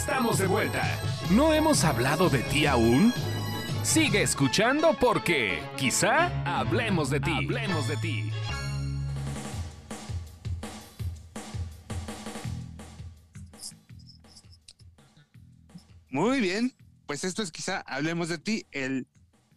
Estamos de vuelta. ¿No hemos hablado de ti aún? Sigue escuchando porque quizá hablemos de ti. Hablemos de ti. Muy bien, pues esto es quizá hablemos de ti, el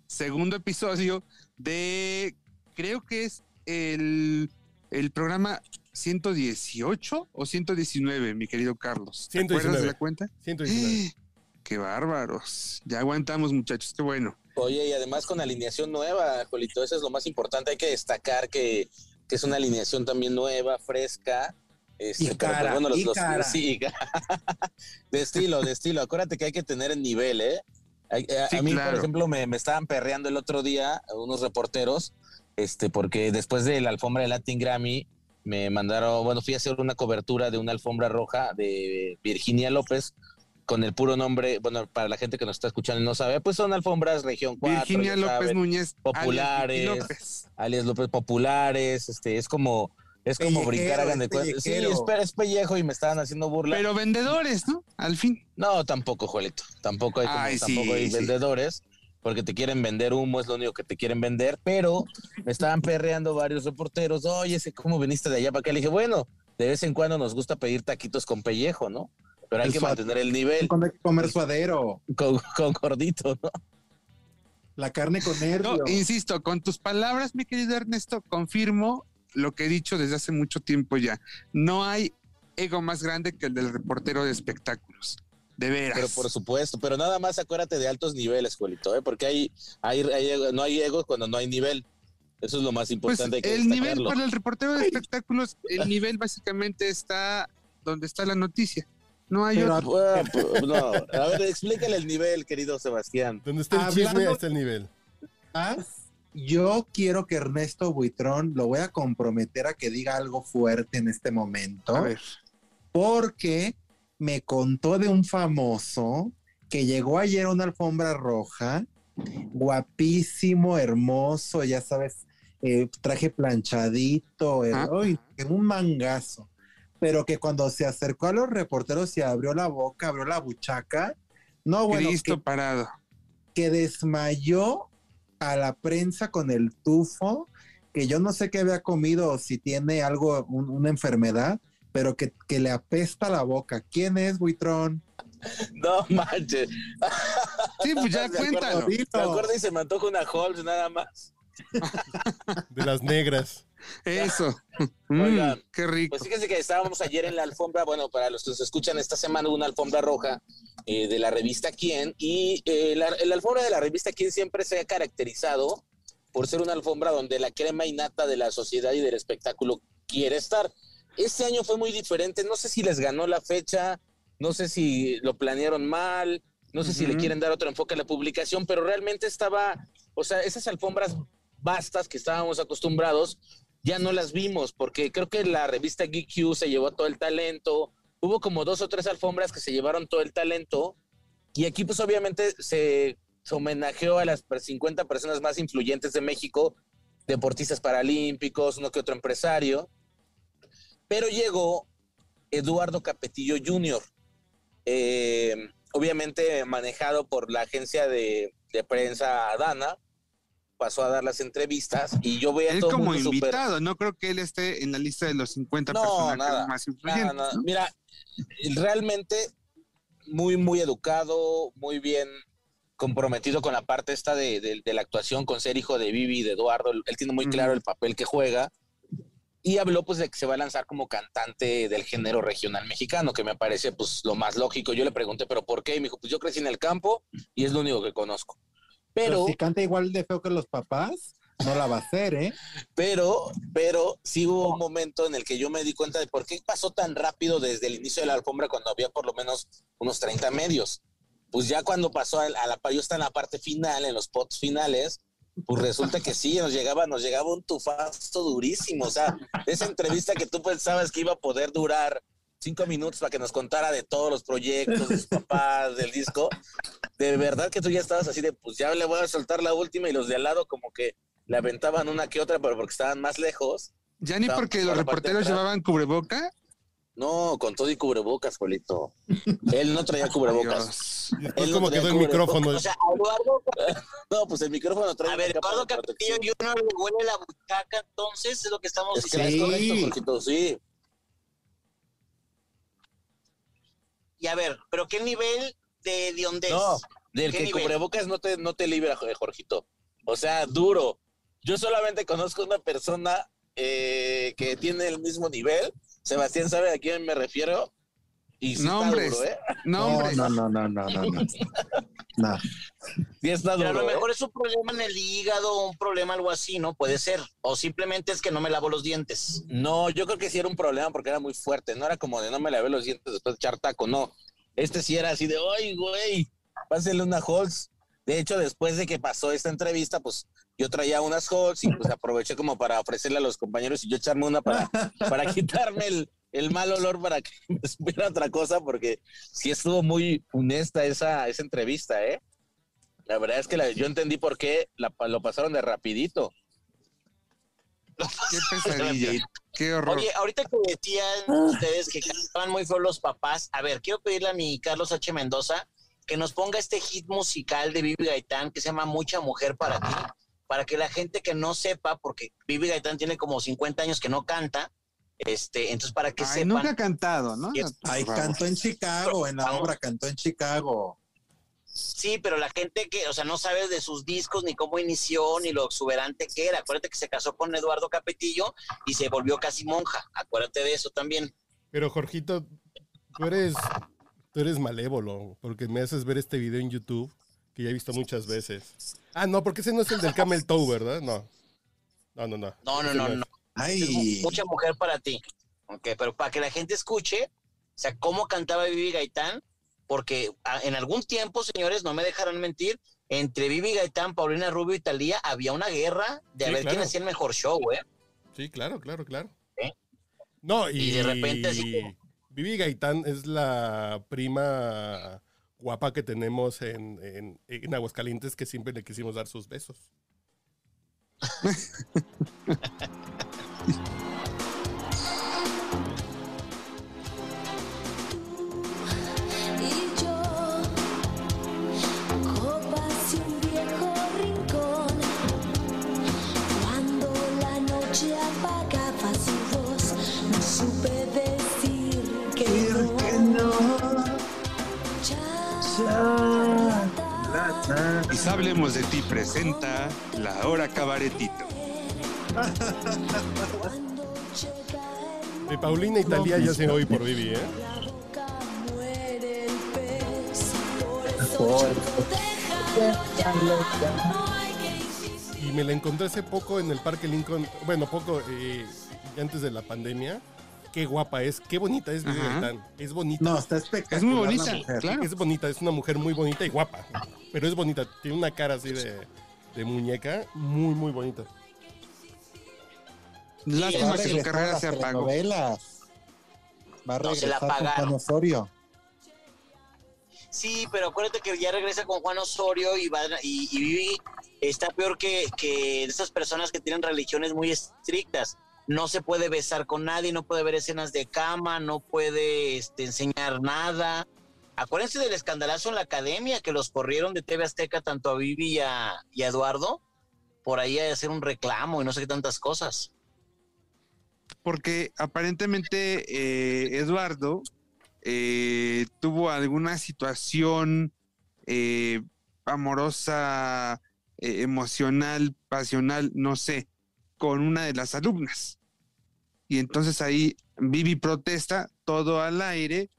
segundo episodio de, creo que es el, el programa 118 o 119, mi querido Carlos. ¿Te acuerdas de la cuenta? 119. Qué bárbaros. Ya aguantamos, muchachos, qué bueno. Oye, y además con alineación nueva, Jolito, eso es lo más importante. Hay que destacar que, que es una alineación también nueva, fresca. Este, Y pero, pues, cara, bueno, los, y los- cara. sí, de estilo, de estilo. Acuérdate que hay que tener el nivel, ¿eh? Hay- A, Sí, a mí, por ejemplo, me, me estaban perreando el otro día unos reporteros, este, porque después de la alfombra de Latin Grammy, me mandaron, bueno, fui a hacer una cobertura de una alfombra roja de Virginia López con el puro nombre, bueno, para la gente que nos está escuchando y no sabe, pues son alfombras región 4. Virginia López saben, Núñez. alias populares. López. alias López populares, este, es como, es como Pellejero, brincar, hagan de cuenta. Sí, pellejero. es, pe- es pellejo y me estaban haciendo burla. Pero vendedores, ¿no? Al fin. no, tampoco, Juelito. Tampoco hay, como- Ay, sí, tampoco hay sí. vendedores, porque te quieren vender humo, es lo único que te quieren vender. Pero me estaban perreando varios reporteros. Oye, ¿cómo viniste de allá para acá? Le dije, bueno, de vez en cuando nos gusta pedir taquitos con pellejo, ¿no? Pero hay El que mantener el nivel que comer suadero, con, con gordito, ¿no? la carne con nervio. No, insisto, con tus palabras, mi querido Ernesto, confirmo lo que he dicho desde hace mucho tiempo ya. No hay ego más grande que el del reportero de espectáculos. De veras. Pero por supuesto, pero nada más acuérdate de altos niveles, Juelito, ¿eh? porque hay, hay, no hay ego cuando no hay nivel. Eso es lo más Pues importante. hay que el nivel para el reportero de espectáculos, el nivel básicamente está donde está la noticia. No hay Pero otro. Bueno, pues, no. A ver, explícale el nivel, querido Sebastián. Donde está el chisme, Hablando- ahí está el nivel. Además, Yo quiero que Ernesto Buitrón lo voy a comprometer a que diga algo fuerte en este momento. A ver. porque me contó de un famoso que llegó ayer a una alfombra roja, guapísimo, hermoso, ya sabes, eh, traje planchadito, eh, Ah. uy, un mangazo, pero que cuando se acercó a los reporteros y abrió la boca, abrió la buchaca, no, bueno, Cristo que, parado. que desmayó a la prensa con el tufo, que yo no sé qué había comido o si tiene algo, un- una enfermedad, pero que, que le apesta la boca. ¿Quién es Buitrón? No manches. Sí, pues ya cuéntalo. Me acuerdo y se me antoja una Holmes nada más. De las negras. Eso. Mm, Oigan, qué rico. Pues fíjense que estábamos ayer en la alfombra, bueno, para los que nos escuchan esta semana, hubo una alfombra roja eh, de la revista Quién, y eh, la, la alfombra de la revista Quién siempre se ha caracterizado por ser una alfombra donde la crema innata de la sociedad y del espectáculo quiere estar. Este año fue muy diferente, no sé si les ganó la fecha, no sé si lo planearon mal, no sé si le quieren dar otro enfoque a la publicación, pero realmente estaba, o sea, esas alfombras vastas que estábamos acostumbrados, ya no las vimos, porque creo que la revista GQ se llevó todo el talento, hubo como dos o tres alfombras que se llevaron todo el talento, y aquí pues obviamente se, se homenajeó a las per- 50 personas más influyentes de México, deportistas paralímpicos, uno que otro empresario, pero llegó Eduardo Capetillo Jr., eh, obviamente manejado por la agencia de, de prensa Dana, pasó a dar las entrevistas y yo veía a Él todo como mundo invitado, no creo que él esté en la lista de los 50 No, personajes nada, más influyentes. nada. ¿no? Mira, realmente muy, muy educado, muy bien comprometido con la parte esta de, de- de la actuación, con ser hijo de Vivi y de Eduardo. Él tiene muy claro el papel que juega. Y habló pues de que se va a lanzar como cantante del género regional mexicano, que me parece pues lo más lógico. Yo le pregunté, ¿pero por qué? Y me dijo, pues yo crecí en el campo y es lo único que conozco. Pero Pero, si canta igual de feo que los papás, no la va a hacer, ¿eh? pero, pero sí hubo un momento en el que yo me di cuenta de por qué pasó tan rápido desde el inicio de la alfombra cuando había por lo menos unos 30 medios. Pues ya cuando pasó a la, yo estaba en la parte final, en los pots finales, pues resulta que sí, nos llegaba, nos llegaba un tufazo durísimo. O sea, esa entrevista que tú pensabas que iba a poder durar cinco minutos para que nos contara de todos los proyectos, de sus papás, del disco. De verdad que tú ya estabas así de, pues ya le voy a soltar la última y los de al lado como que le aventaban una que otra, pero porque estaban más lejos. Ya ni porque por los reporteros llevaban cubreboca, No, con todo y cubrebocas, Polito. Él no traía cubrebocas. Él no como traía quedó el micrófono. O sea, Eduardo, No, pues el micrófono trae a ver, Eduardo y uno le huele la butaca, entonces es lo que estamos Es que diciendo. es Sí. correcto, Jorgito, sí. Y a ver, ¿pero qué nivel de diondez? No, del ¿Qué que nivel? cubrebocas no te, no te libra, jo- Jorgito. O sea, duro. Yo solamente conozco una persona eh, que tiene el mismo nivel. Sebastián sabe a quién me refiero. Y sí está Nombres. duro, ¿eh? No, No, no, no, no, no, no, no. Sí está Pero a duro. lo ¿eh? mejor es un problema en el hígado, un problema algo así, ¿no? Puede ser. O simplemente es que no me lavo los dientes. No, yo creo que sí era un problema porque era muy fuerte. No era como de no me lavé los dientes después de echar taco, no. Este sí era así de, ¡ay, güey! Pásele una Halls. De hecho, después de que pasó esta entrevista, pues yo traía unas Halls y pues aproveché como para ofrecerle a los compañeros y yo echarme una para, para quitarme el, el mal olor para que me supiera otra cosa, porque sí estuvo muy honesta esa, esa entrevista, ¿eh? La verdad es que la- yo entendí por qué la- lo pasaron de rapidito. Qué pesadilla. Qué horror. Oye, ahorita que decían ustedes que cantaban muy feos los papás, a ver, quiero pedirle a mi Carlos H. Mendoza que nos ponga este hit musical de Vivi Gaitán que se llama Mucha Mujer para ti, para que la gente que no sepa, porque Vivi Gaitán tiene como 50 años que no canta, este, entonces para que Ay, sepan. nunca ha cantado, ¿no? Ahí cantó en Chicago, en la Vamos. obra cantó en Chicago. Sí, pero la gente que, o sea, no sabe de sus discos, ni cómo inició, ni lo exuberante que era. Acuérdate que se casó con Eduardo Capetillo y se volvió casi monja. Acuérdate de eso también. Pero Jorgito, tú eres, tú eres malévolo, porque me haces ver este video en YouTube que ya he visto muchas veces. Ah, no, porque ese no es el del Camel Toe, ¿verdad? No. No, no, no. No, no, no, es. no. Ay, mucha mujer para ti. Ok, pero para que la gente escuche, o sea, cómo cantaba Vivi Gaitán, porque en algún tiempo, señores, no me dejarán mentir, entre Vivi Gaitán, Paulina Rubio y Talía había una guerra de a Sí, ver quién hacía el mejor show, ¿eh? Sí, claro, claro, claro. ¿Eh? No, y, Y de repente así como- Vivi Gaitán es la prima guapa que tenemos en, en, en Aguascalientes que siempre le quisimos dar sus besos. Y Quizá hablemos de ti presenta la hora cabaretito. De Paulina Italia ya se oye por Vivi, ¿eh? Y me la encontré hace poco en el Parque Lincoln, bueno, poco eh, antes de la pandemia. Qué guapa es, qué bonita es Vivi. Gaitán. Es bonita. no, está espectacular. Es muy bonita, mujer. claro. Es bonita, es una mujer muy bonita y guapa. Pero es bonita, tiene una cara así de, de muñeca, muy, muy bonita. Lástima Va que su carrera las se apagó. Va a No, se la regresar con Juan. Osorio. Sí, pero acuérdate que ya regresa con Juan Osorio y, van- y, y Vivi está peor que, que esas personas que tienen religiones muy estrictas. No se puede besar con nadie, no puede ver escenas de cama, no puede este, enseñar nada. Acuérdense del escandalazo en la academia que los corrieron de TV Azteca tanto a Vivi y a, y Eduardo por ahí a hacer un reclamo y no sé qué tantas cosas. Porque aparentemente eh, Eduardo eh, tuvo alguna situación eh, amorosa, eh, emocional, pasional, no sé, con una de las alumnas. Y entonces ahí Vivi protesta todo al aire,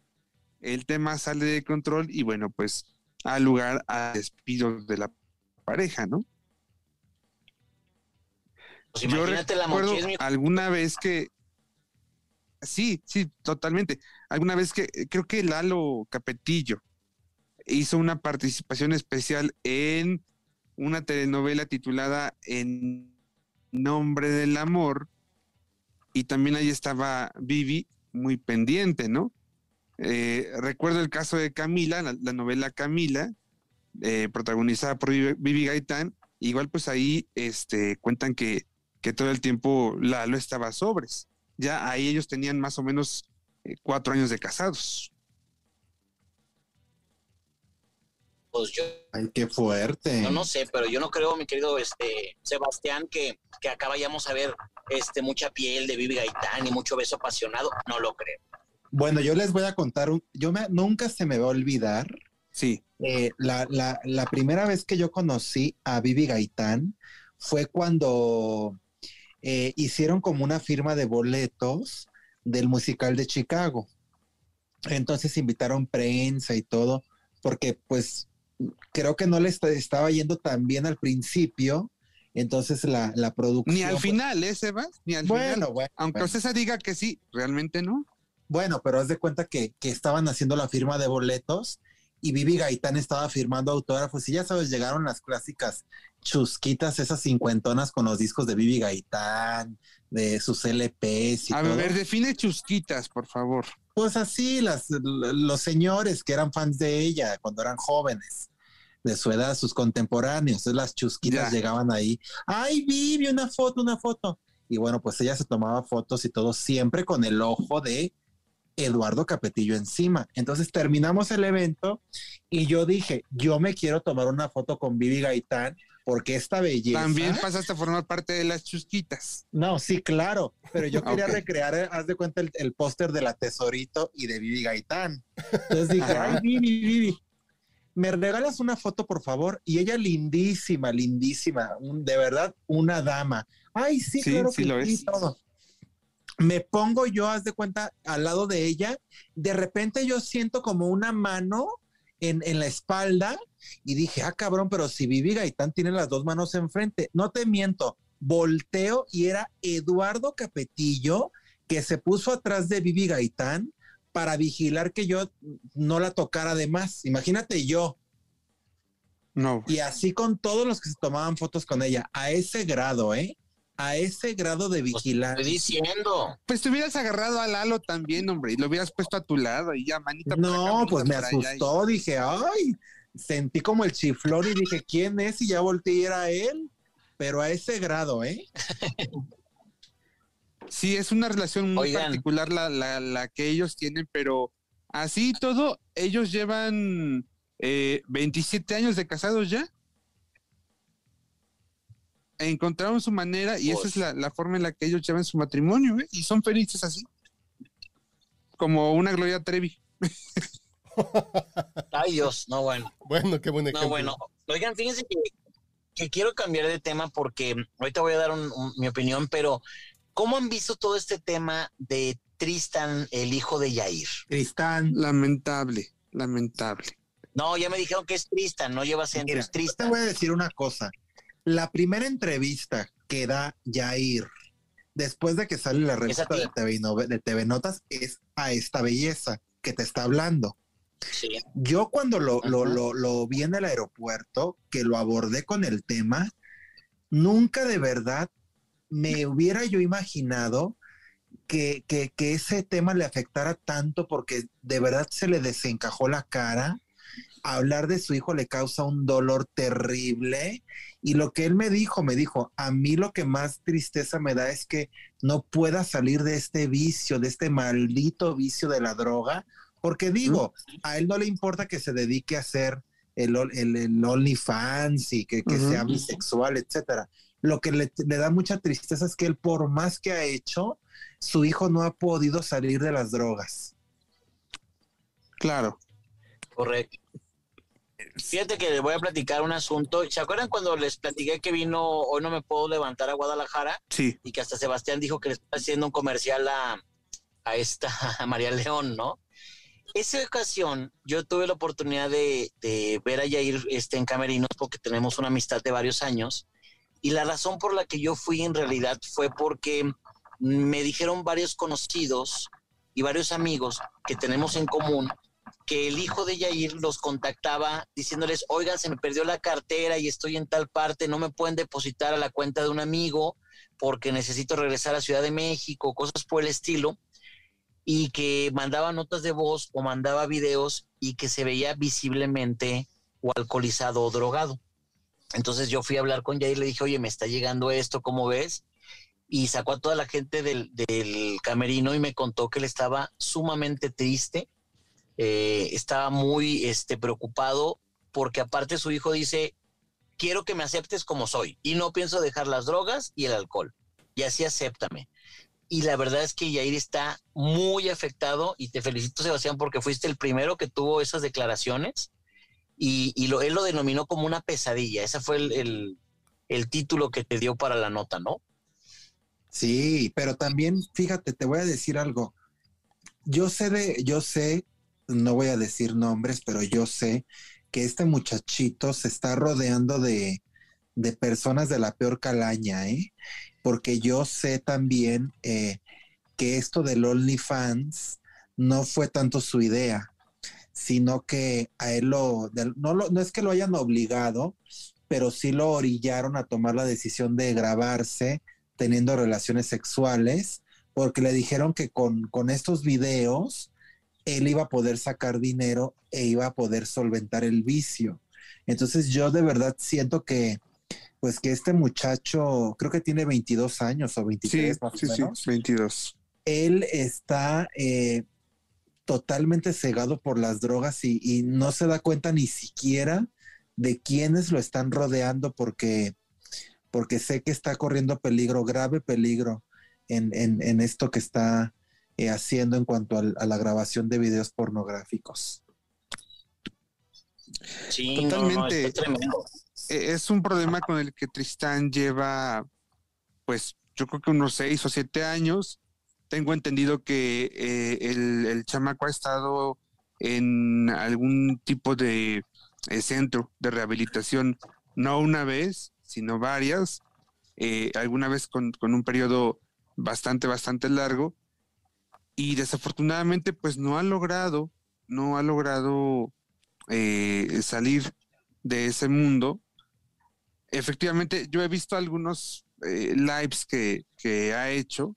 el tema sale de control y bueno, pues al lugar a despidos de la pareja, ¿no? Pues Yo la alguna vez que sí, sí, totalmente. Alguna vez que creo que Lalo Capetillo hizo una participación especial en una telenovela titulada En nombre del amor y también ahí estaba Vivi muy pendiente, ¿no? Eh, recuerdo el caso de Camila, la, la novela Camila, eh, protagonizada por Vivi, Vivi Gaitán. Igual pues ahí este, cuentan que, que todo el tiempo Lalo estaba sobres. Ya ahí ellos tenían más o menos eh, cuatro años de casados. Pues yo, Ay, qué fuerte. yo no sé, pero yo no creo, mi querido este Sebastián, que, que acá vayamos a ver este mucha piel de Vivi Gaitán y mucho beso apasionado. No lo creo. Bueno, yo les voy a contar, un, yo me, nunca se me va a olvidar Sí, eh, la, la, la primera vez que yo conocí a Vivi Gaitán fue cuando eh, hicieron como una firma de boletos del musical de Chicago. Entonces invitaron prensa y todo, porque pues creo que no le esta- estaba yendo tan bien al principio. Entonces la, la producción. ni al final, ¿eh, Sebas? Ni al Bueno, final. bueno. Aunque bueno. Diga que sí, realmente no. Bueno, pero haz de cuenta que, que estaban haciendo la firma de boletos y Vivi Gaitán estaba firmando autógrafos y ya sabes, llegaron las clásicas chusquitas, esas cincuentonas con los discos de Vivi Gaitán, de sus LPs y A todo. ver, define chusquitas, por favor. Pues así, las, los señores que eran fans de ella cuando eran jóvenes, de su edad, sus contemporáneos, entonces las chusquitas Ya. llegaban ahí. Ay, Vivi, una foto, una foto. Y bueno, pues ella se tomaba fotos y todo siempre con el ojo de Eduardo Capetillo encima. Entonces terminamos el evento y yo dije, yo me quiero tomar una foto con Vivi Gaitán porque esta belleza... También pasaste a formar parte de las chusquitas. No, sí, claro, pero yo quería recrear, eh, haz de cuenta, el, el póster de la Tesorito y de Vivi Gaitán. Entonces dije, Ajá. ay, Vivi, Vivi, ¿me regalas una foto, por favor? Y ella lindísima, lindísima, un- de verdad, una dama. Ay, sí, Sí, claro sí que lo sí, es. todo. Me pongo yo, haz de cuenta, al lado de ella, de repente yo siento como una mano en, en la espalda y dije, ah, cabrón, pero si Vivi Gaitán tiene las dos manos enfrente, no te miento, volteo y era Eduardo Capetillo que se puso atrás de Vivi Gaitán para vigilar que yo no la tocara de más. Imagínate yo, No. y así con todos los que se tomaban fotos con ella, a ese grado, ¿eh? A ese grado de Pues, vigilar. estoy diciendo. Pues te hubieras agarrado a Lalo también, hombre, y lo hubieras puesto a tu lado y ya, manita. acá, No, pues me y- asustó, dije, ay, sentí como el chiflón y dije, ¿quién es? Y ya volteé y era él, pero a ese grado, ¿eh? Sí, es una relación muy Oigan. particular la, la, la que ellos tienen, pero así y todo, ellos llevan eh, 27 años de casados ya. Encontraron su manera y esa Pues. es la, la forma en la que ellos llevan su matrimonio, ¿eh? Y son felices así. Como una Gloria Trevi. Ay, Dios, no, bueno. Bueno, qué buen ejemplo. No, bueno. Oigan, fíjense que, que quiero cambiar de tema porque ahorita voy a dar un- un- mi opinión, pero ¿cómo han visto todo este tema de Tristan, el hijo de Yair? Tristán, Lamentable, lamentable. No, ya me dijeron que es Tristan, no lleva acento, es te Tristan. voy a decir una cosa. La primera entrevista que da Jair después de que sale la revista de TV, de TV Notas es a esta belleza que te está hablando. Sí. Yo cuando lo, lo, Ajá. lo, lo vi en el aeropuerto, que lo abordé con el tema, nunca de verdad me hubiera yo imaginado que, que, que ese tema le afectara tanto porque de verdad se le desencajó la cara. Hablar de su hijo le causa un dolor terrible. Y lo que él me dijo, me dijo, a mí lo que más tristeza me da es que no pueda salir de este vicio, de este maldito vicio de la droga, porque digo, a él no le importa que se dedique a hacer el, ol- el, el OnlyFans y que, que sea bisexual, etcétera. Lo que le, le da mucha tristeza es que él, por más que ha hecho, su hijo no ha podido salir de las drogas. Claro. Correcto. Fíjate que les voy a platicar un asunto. ¿Se acuerdan cuando les platiqué que vino Hoy no me puedo levantar a Guadalajara? Sí. y que hasta Sebastián dijo que le está haciendo un comercial a, a esta a María León, ¿no? Esa ocasión yo tuve la oportunidad de, ver a Yair este, en Camerinos porque tenemos una amistad de varios años y la razón por la que yo fui en realidad fue porque me dijeron varios conocidos y varios amigos que tenemos en común que el hijo de Yair los contactaba diciéndoles, oigan, se me perdió la cartera y estoy en tal parte, no me pueden depositar a la cuenta de un amigo porque necesito regresar a Ciudad de México, cosas por el estilo, y que mandaba notas de voz o mandaba videos y que se veía visiblemente o alcoholizado o drogado. Entonces yo fui a hablar con Yair y le dije, oye, me está llegando esto, ¿cómo ves? y sacó a toda la gente del, del camerino y me contó que él estaba sumamente triste, eh, estaba muy este, preocupado porque aparte su hijo dice, quiero que me aceptes como soy y no pienso dejar las drogas y el alcohol y así acéptame. Y la verdad es que Yair está muy afectado y te felicito Sebastián porque fuiste el primero que tuvo esas declaraciones y, lo, él lo denominó como una pesadilla. Ese fue el, el, el título que te dio para la nota, ¿no? Sí, pero también, fíjate, te voy a decir algo. Yo sé de, yo sé, no voy a decir nombres, pero yo sé que este muchachito se está rodeando de, de personas de la peor calaña, ¿eh? Porque yo sé también eh, que esto del OnlyFans no fue tanto su idea, sino que a él lo, no es que lo hayan obligado, pero sí lo orillaron a tomar la decisión de grabarse teniendo relaciones sexuales, porque le dijeron que con, con estos videos él iba a poder sacar dinero e iba a poder solventar el vicio. Entonces yo de verdad siento que, pues que este muchacho, creo que tiene 22 años o Sí, 23 más sí, o sí, menos, 22. él está eh, totalmente cegado por las drogas y, y no se da cuenta ni siquiera de quiénes lo están rodeando porque, porque sé que está corriendo peligro, grave peligro en, en- en esto que está eh, haciendo en cuanto a la grabación de videos pornográficos. Sí, no, no, Totalmente. está tremendo. Eh, Es un problema con el que Tristán lleva, pues yo creo que unos seis o siete años. Tengo entendido que eh, el, el chamaco ha estado en algún tipo de eh, centro de rehabilitación, no una vez, sino varias, eh, alguna vez con, con un periodo bastante, bastante largo. Y desafortunadamente, pues no ha logrado, no ha logrado salir de ese mundo. Efectivamente, yo he visto algunos eh, lives que, que ha hecho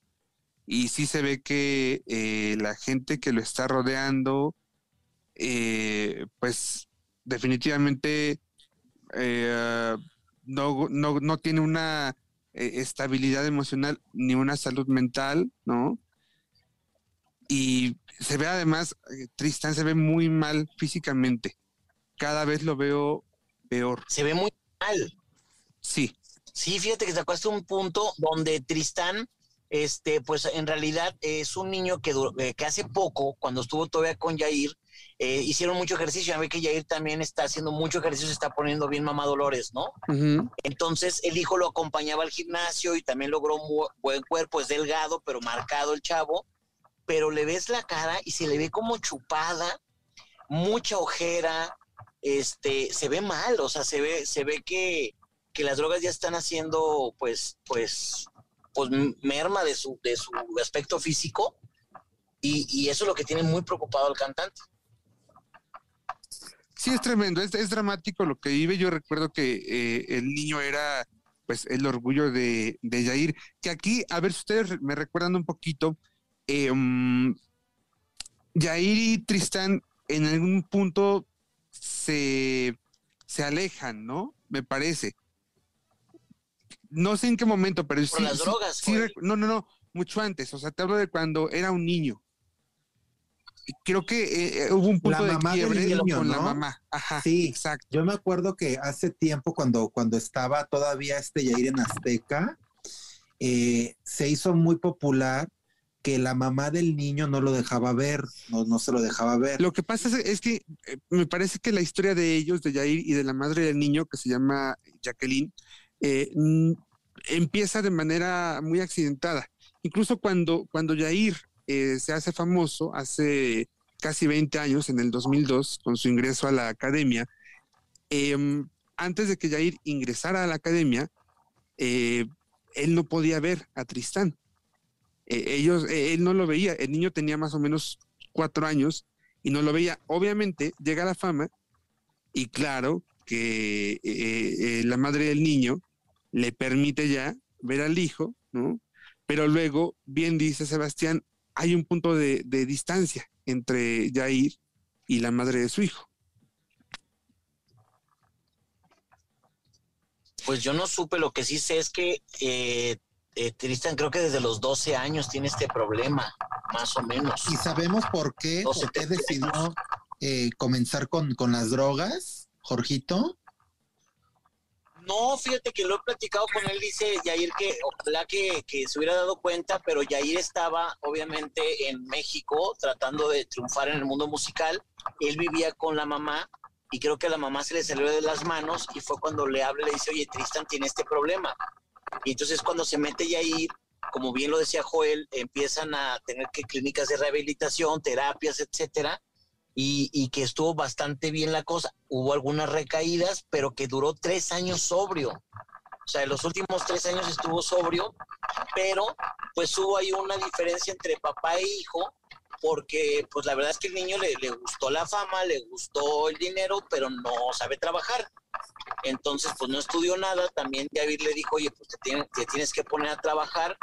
y sí se ve que eh, la gente que lo está rodeando, eh, pues definitivamente no, no, no tiene una estabilidad emocional ni una salud mental, ¿no? Y se ve además, Tristán se ve muy mal físicamente. Cada vez lo veo peor. Se ve muy mal. Sí, Sí, fíjate que sacaste un punto donde Tristán, este, pues en realidad es un niño que, eh, que hace poco, cuando estuvo todavía con Yair, eh, hicieron mucho ejercicio. Ya ve que Yair también está haciendo mucho ejercicio, se está poniendo bien mamá Dolores, ¿no? Entonces el hijo lo acompañaba al gimnasio y también logró un bu- buen cuerpo, es delgado, pero marcado el chavo, pero le ves la cara y se le ve como chupada, mucha ojera, este, se ve mal, o sea, se ve, se ve que, que las drogas ya están haciendo, pues, pues, pues merma de su, de su aspecto físico y, eso es lo que tiene muy preocupado al cantante. Sí, es tremendo, es, es dramático lo que vive. Yo recuerdo que eh, el niño era pues el orgullo de, de Yair, que aquí, a ver si ustedes me recuerdan un poquito, eh, Yair y Tristán en algún punto se, se alejan, ¿no? Me parece. No sé en qué momento, pero Por sí. las drogas, sí no, no, no, mucho antes. O sea, te hablo de cuando era un niño. Creo que eh, eh, hubo un punto de mamá del quiebre niño, con la mamá. Ajá, Sí. exacto. Yo me acuerdo que hace tiempo, cuando, cuando estaba todavía este Yair en Azteca, eh, se hizo muy popular que la mamá del niño no lo dejaba ver, no, no se lo dejaba ver. Lo que pasa es, es que eh, me parece que la historia de ellos, de Yair y de la madre del niño, que se llama Jacqueline, eh, empieza de manera muy accidentada. Incluso cuando, cuando Yair eh, se hace famoso, hace casi 20 años, en el 2002, con su ingreso a la academia, em, antes de que Yair ingresara a la academia, eh, él no podía ver a Tristán. Eh, ellos, él no lo veía. El niño tenía más o menos cuatro años y no lo veía. Obviamente llega la fama y claro que la madre del niño le permite ya ver al hijo, ¿no? Pero luego, bien dice Sebastián, hay un punto de, de distancia entre Jair y la madre de su hijo. Pues yo no supe, lo que sí sé es que eh, eh, Tristan creo que desde los 12 años tiene este problema, más o menos. ¿Y sabemos por qué? ¿Por qué qué- decidió eh, comenzar con, con las drogas, Jorgito? No, fíjate que lo he platicado con él, dice Yair que ojalá que, se hubiera dado cuenta, pero Yair estaba obviamente en México tratando de triunfar en el mundo musical. Él vivía con la mamá y creo que a la mamá se le salió de las manos y fue cuando le habla y le dice, oye, Tristan tiene este problema. Y entonces cuando se mete Yair, como bien lo decía Joel, empiezan a tener que clínicas de rehabilitación, terapias, etcétera, y, que estuvo bastante bien la cosa. Hubo algunas recaídas, pero que duró tres años sobrio. O sea, en los últimos tres años estuvo sobrio, pero pues hubo ahí una diferencia entre papá e hijo, porque pues la verdad es que el niño le, le gustó la fama, le gustó el dinero, pero no sabe trabajar. Entonces, pues no estudió nada. También David le dijo, oye, pues te, tiene- te tienes que poner a trabajar.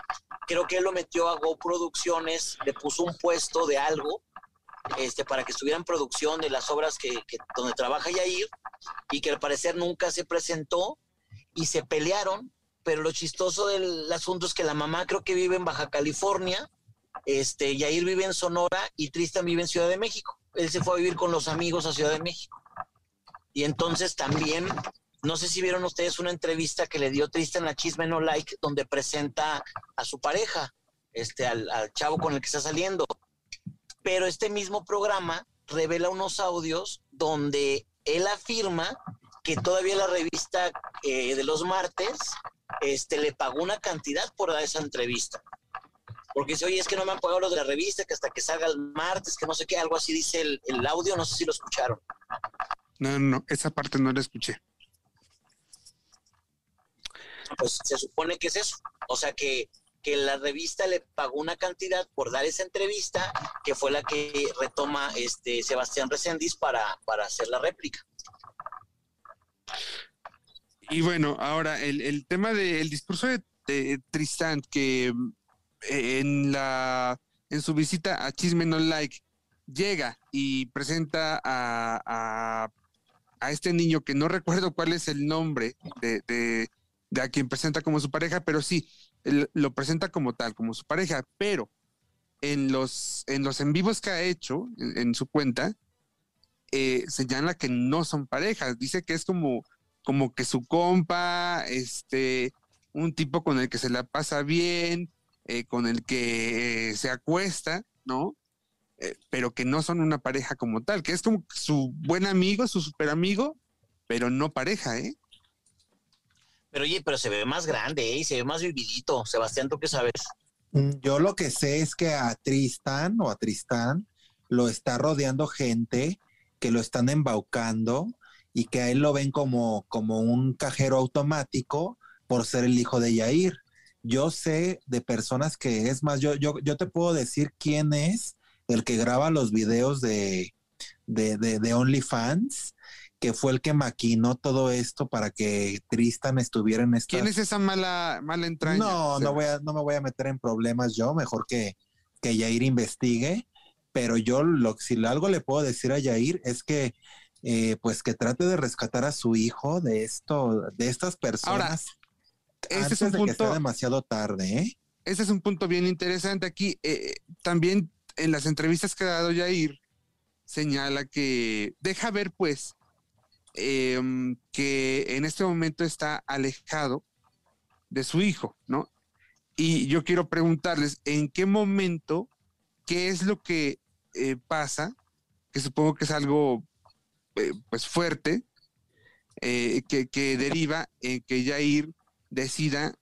Creo que él lo metió a Go Producciones, le puso un puesto de algo este, para que estuviera en producción de las obras que, que- donde trabaja Yair y que al parecer nunca se presentó y se pelearon, pero lo chistoso del asunto es que la mamá creo que vive en Baja California, este, Yair vive en Sonora y Tristan vive en Ciudad de México. Él se fue a vivir con los amigos a Ciudad de México. Y entonces también, no sé si vieron ustedes una entrevista que le dio Tristan a Chisme No Like, donde presenta a su pareja, este, al, al chavo con el que está saliendo pero este mismo programa revela unos audios donde él afirma que todavía la revista eh, de los martes este, le pagó una cantidad por dar esa entrevista. Porque dice, oye, es que no me han pagado los de la revista, que hasta que salga el martes, que no sé qué, algo así dice el, el audio, no sé si lo escucharon. No, no, no, esa parte no la escuché. Pues se supone que es eso. O sea que, que la revista le pagó una cantidad por dar esa entrevista, que fue la que retoma este Sebastián Reséndiz para, para hacer la réplica. Y bueno, ahora el, el tema del discurso de, de Tristan, que mm, en la en su visita a Chisme No Like llega y presenta a, a, a este niño que no recuerdo cuál es el nombre de, de a quien presenta como su pareja, pero sí, lo presenta como tal, como su pareja, pero en los en los en vivos que ha hecho en, en su cuenta, eh, señala que no son parejas, dice que es como como que su compa, este, un tipo con el que se la pasa bien, eh, con el que eh, se acuesta, ¿no? Eh, pero que no son una pareja como tal, que es como su buen amigo, su super amigo, pero no pareja, ¿eh? Pero oye, pero se ve más grande ¿eh? se ve más vividito. Sebastián, ¿tú qué sabes? Mm, Yo lo que sé es que a Tristan o a Tristán lo está rodeando gente que lo están embaucando y que a él lo ven como, como un cajero automático por ser el hijo de Yair. Yo sé de personas que, es más, yo, yo, yo te puedo decir quién es el que graba los videos de, de, de, de OnlyFans, que fue el que maquinó todo esto para que Tristan estuviera en esta... ¿Quién es esa mala, mala entraña? No, O sea, no, voy a, no me voy a meter en problemas yo, mejor que, que Yair investigue, pero yo lo, si algo le puedo decir a Yair es que eh, pues que trate de rescatar a su hijo de esto, de estas personas Este antes es un de que sea punto, demasiado tarde, ¿eh? ese es un punto bien interesante aquí. Eh, también en las entrevistas que ha dado Yair, señala que deja ver, pues, em, que en este momento está alejado de su hijo, ¿no? Y yo quiero preguntarles, ¿en qué momento, qué es lo que eh, pasa? Que supongo que es algo, eh, pues, fuerte, eh, que, que deriva en que Yair decida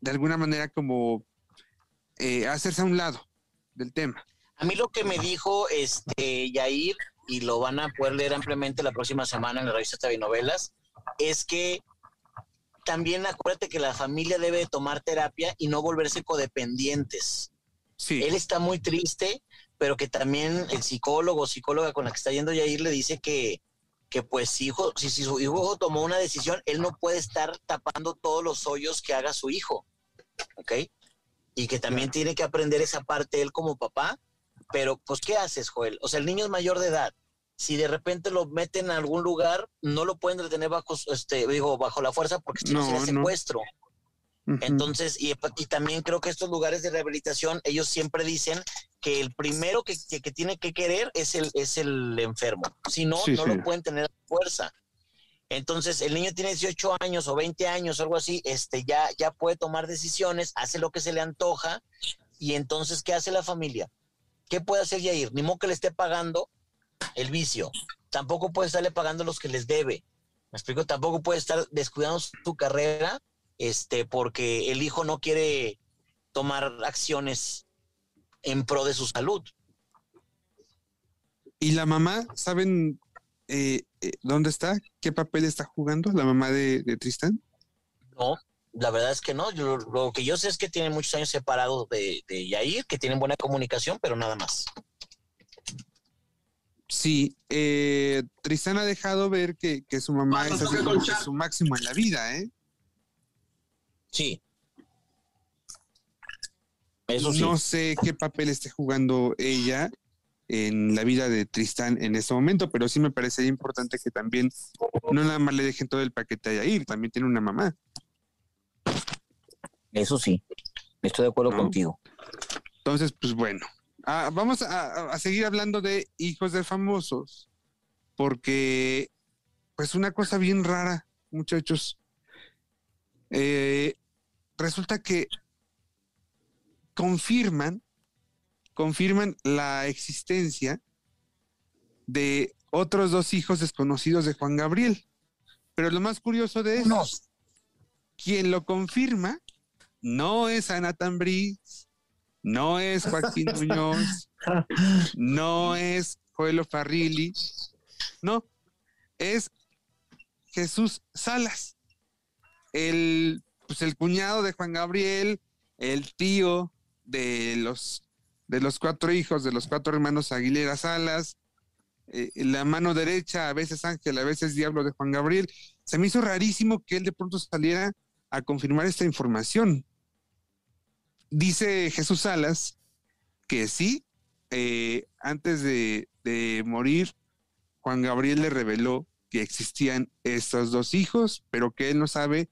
de alguna manera como hacerse a un lado del tema. A mí lo que me dijo este Yair, y lo van a poder leer ampliamente la próxima semana en la revista TV Novelas, es que también acuérdate que la familia debe de tomar terapia y no volverse codependientes. Sí, Él está muy triste, pero que también el psicólogo o psicóloga con la que está yendo Yair le dice que, que pues hijo, si, si su hijo tomó una decisión, él no puede estar tapando todos los hoyos que haga su hijo. ¿Ok? Y que también tiene que aprender esa parte él como papá. Pero, pues, ¿qué haces, Joel? O sea, el niño es mayor de edad. Si de repente lo meten a algún lugar, no lo pueden retener bajo, este, digo, bajo la fuerza porque si no sería no. secuestro. Entonces, y, y también creo que estos lugares de rehabilitación, ellos siempre dicen que el primero que, que- que tiene que querer es el, es el enfermo. Si no, Sí, no sí. lo pueden tener a fuerza. Entonces, el niño tiene 18 años o 20 años, algo así, este, ya, ya puede tomar decisiones, hace lo que se le antoja. Y entonces, ¿qué hace la familia? ¿Qué puede hacer Yair? Ni modo que le esté pagando el vicio. Tampoco puede estarle pagando los que les debe. Me explico, tampoco puede estar descuidando su carrera este, porque el hijo no quiere tomar acciones en pro de su salud. ¿Y la mamá, saben eh, eh, dónde está? ¿Qué papel está jugando la mamá de, de Tristán? No, la verdad es que no. Yo- lo que yo sé es que tienen muchos años separados de, de Yair, que tienen buena comunicación, pero nada más. Sí, eh, Tristán ha dejado ver que, que su mamá es así como que su máximo en la vida, ¿eh? Sí. Eso sí. No sé qué papel esté jugando ella en la vida de Tristán en este momento, pero sí me parecería importante que también no nada más le dejen todo el paquete a Yair, también tiene una mamá. Eso sí. Estoy de acuerdo No. contigo. Entonces, pues bueno, Ah, vamos a, a seguir hablando de hijos de famosos, porque pues una cosa bien rara, muchachos. Eh, resulta que confirman, confirman la existencia de otros dos hijos desconocidos de Juan Gabriel. Pero lo más curioso de eso, quien lo confirma no es Ana Tambriz, no es Joaquín Muñoz, no es Joelo Farrilli, no, es Jesús Salas, el, pues el cuñado de Juan Gabriel, el tío de los, de los cuatro hijos, de los cuatro hermanos Aguilera Salas, eh, la mano derecha, a veces Ángel, a veces Diablo de Juan Gabriel. Se me hizo rarísimo que él de pronto saliera a confirmar esta información. Dice Jesús Salas que sí, eh, antes de, de morir, Juan Gabriel le reveló que existían estos dos hijos, pero que él no sabe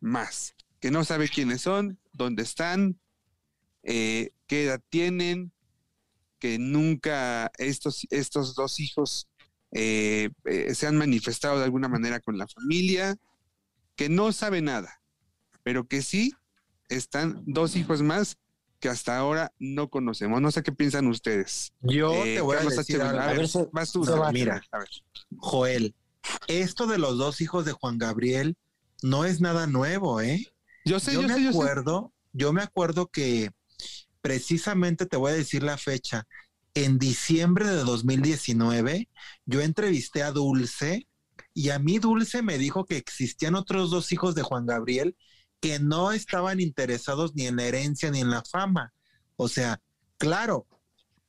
más, que no sabe quiénes son, dónde están, eh, qué edad tienen, que nunca estos, estos dos hijos eh, se han manifestado de alguna manera con la familia, que no sabe nada, pero que sí están dos hijos más que hasta ahora no conocemos. No sé qué piensan ustedes. Yo Eh, te voy a decir. A ver, A ver, se- vas tú, se. Mira. A ver. Joel, esto de los dos hijos de Juan Gabriel no es nada nuevo, ¿eh? Yo sé, yo, yo, me sé, yo sé. acuerdo, yo me acuerdo que precisamente te voy a decir la fecha. En diciembre de 2019, yo entrevisté a Dulce y a mí Dulce me dijo que existían otros dos hijos de Juan Gabriel que no estaban interesados ni en la herencia ni en la fama. O sea, claro,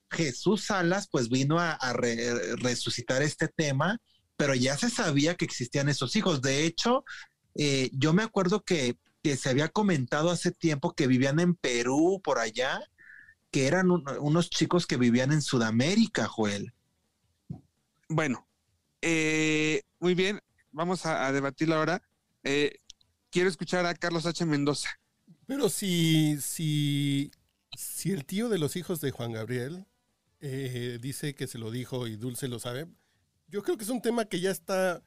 Jesús Salas pues vino a, re- resucitar este tema, pero ya se sabía que existían esos hijos. De hecho, eh, yo me acuerdo que, se había comentado hace tiempo que vivían en Perú, por allá, que eran un- unos chicos que vivían en Sudamérica, Joel. Bueno, eh, muy bien, vamos a, a debatirlo ahora. Eh, quiero escuchar a Carlos H. Mendoza. Pero si, si, si el tío de los hijos de Juan Gabriel eh, dice que se lo dijo y Dulce lo sabe, yo creo que es un tema que ya está.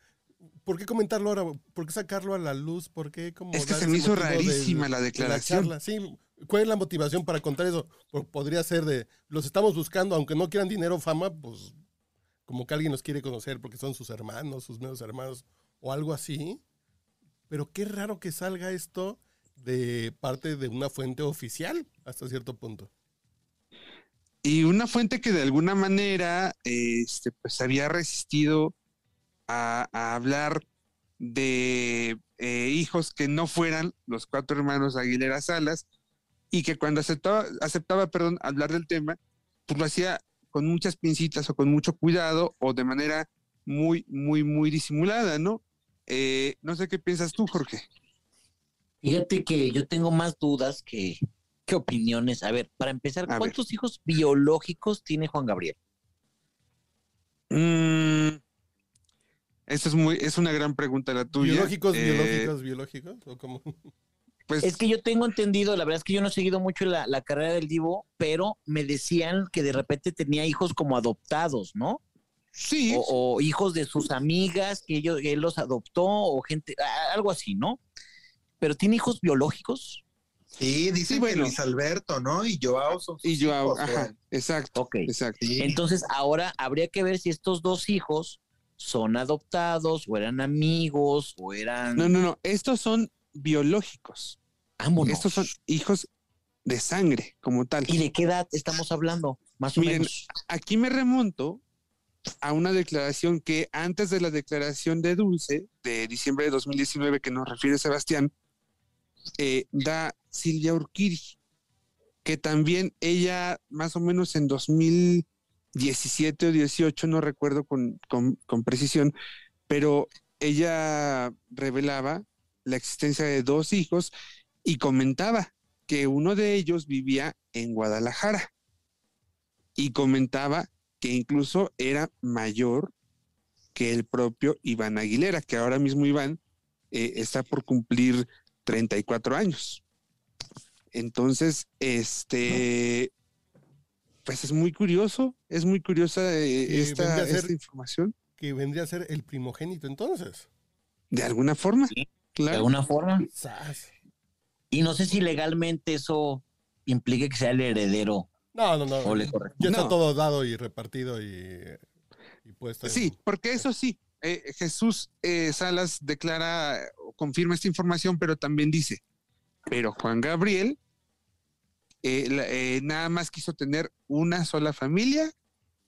¿Por qué comentarlo ahora? ¿Por qué sacarlo a la luz? ¿Por qué como Es que se me hizo rarísima la de declaración. Sí, ¿cuál es la motivación para contar eso? Podría ser de, los estamos buscando, aunque no quieran dinero o fama, pues como que alguien los quiere conocer porque son sus hermanos, sus medios hermanos o algo así. Pero qué raro que salga esto de parte de una fuente oficial hasta cierto punto. Y una fuente que de alguna manera este, pues había resistido a, hablar de eh, hijos que no fueran los cuatro hermanos Aguilera Salas y que cuando aceptaba, aceptaba perdón, hablar del tema, pues lo hacía con muchas pincitas o con mucho cuidado o de manera muy, muy, muy disimulada, ¿no? Eh, no sé qué piensas tú, Jorge. Fíjate que yo tengo más dudas que, que opiniones. A ver, para empezar, A ver. ¿cuántos hijos biológicos tiene Juan Gabriel? Mm, esa es muy, es una gran pregunta la tuya. ¿Biológicos, Eh, biológicos, biológicos? ¿O cómo? pues Es que yo tengo entendido, la verdad es que yo no he seguido mucho la, la carrera del Divo, pero me decían que de repente tenía hijos como adoptados, ¿no? Sí, O, o hijos de sus amigas que ellos, él los adoptó, o gente, algo así, ¿no? Pero tiene hijos biológicos. Sí, dicen Sí, bueno. que Luis Alberto, ¿no? Y Joao son sus y hijos, ajá, exacto, Ok. exacto. Sí. Entonces ahora habría que ver si estos dos hijos son adoptados, o eran amigos, o eran No, no, no, estos son biológicos. Vámonos. Estos son hijos de sangre, como tal. ¿Y de qué edad estamos hablando? Más o Miren, menos. Aquí me remonto a una declaración que antes de la declaración de Dulce, de diciembre de 2019, que nos refiere Sebastián, eh, da Silvia Urquiri, que también ella, más o menos en 2017 o 18, no recuerdo con, con- con precisión, pero ella revelaba la existencia de dos hijos y comentaba que uno de ellos vivía en Guadalajara. Y comentaba que incluso era mayor que el propio Iván Aguilera, que ahora mismo Iván eh, está por cumplir 34 años. Entonces, este, pues es muy curioso, es muy curiosa eh, Que esta, ser- información, Que vendría a ser el primogénito entonces. de alguna forma. Sí, De claro. alguna forma. Y no sé si legalmente eso implique que sea el heredero No, no, no. o le corre. Ya está No. todo dado y repartido y, y puesto. en- Sí, porque eso sí, eh, Jesús eh, Salas declara o confirma esta información, pero también dice, pero Juan Gabriel eh, la- eh, nada más quiso tener una sola familia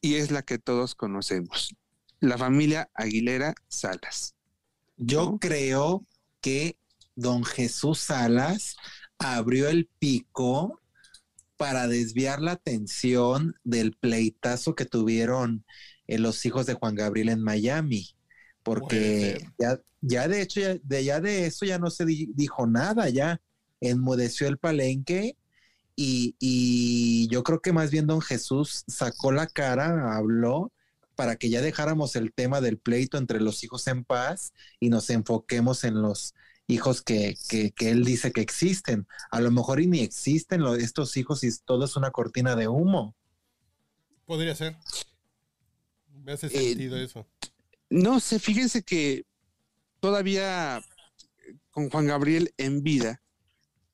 y es la que todos conocemos, la familia Aguilera Salas. Yo ¿no? creo que don Jesús Salas abrió el pico para desviar la atención del pleitazo que tuvieron eh, los hijos de Juan Gabriel en Miami. Porque ya, ya de hecho, ya de, ya de eso ya no se di- dijo nada, ya enmudeció el palenque y, y yo creo que más bien don Jesús sacó la cara, habló para que ya dejáramos el tema del pleito entre los hijos en paz y nos enfoquemos en los hijos que, que, que él dice que existen. A lo mejor y ni existen lo- estos hijos y todo es una cortina de humo. Podría ser. Me hace Eh, sentido eso. No sé, fíjense que todavía con Juan Gabriel en vida,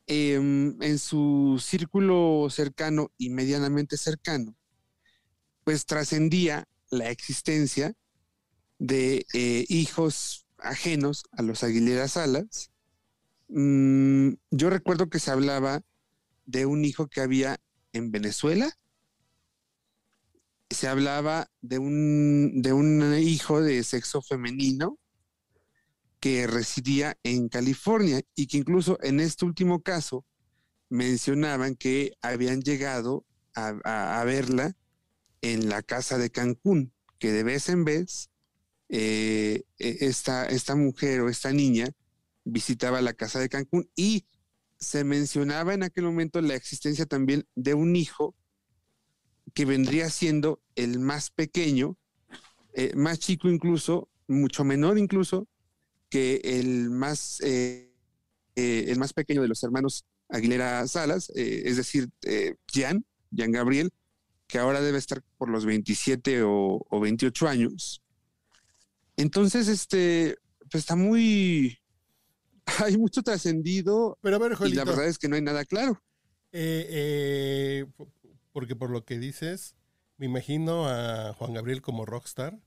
em, en su círculo cercano y medianamente cercano, pues trascendía la existencia de eh, hijos ajenos a los Aguilera Salas. Mm, yo recuerdo que se hablaba de un hijo que había en Venezuela, se hablaba de un, de un hijo de sexo femenino que residía en California y que incluso en este último caso mencionaban que habían llegado a, a- a verla en la casa de Cancún, que de vez en vez eh, e- esta, esta mujer o esta niña visitaba la casa de Cancún y se mencionaba en aquel momento la existencia también de un hijo que vendría siendo el más pequeño, eh, más chico incluso, mucho menor incluso, que el más, eh, el más pequeño de los hermanos Aguilera Salas, es decir, Jan, Jan Gabriel, que ahora debe estar por los 27 o, o 28 años. Entonces, este, pues está muy, hay mucho trascendido Pero a ver, y la verdad es que no hay nada claro. eh, eh, porque por lo que dices, me imagino a Juan Gabriel como rockstar,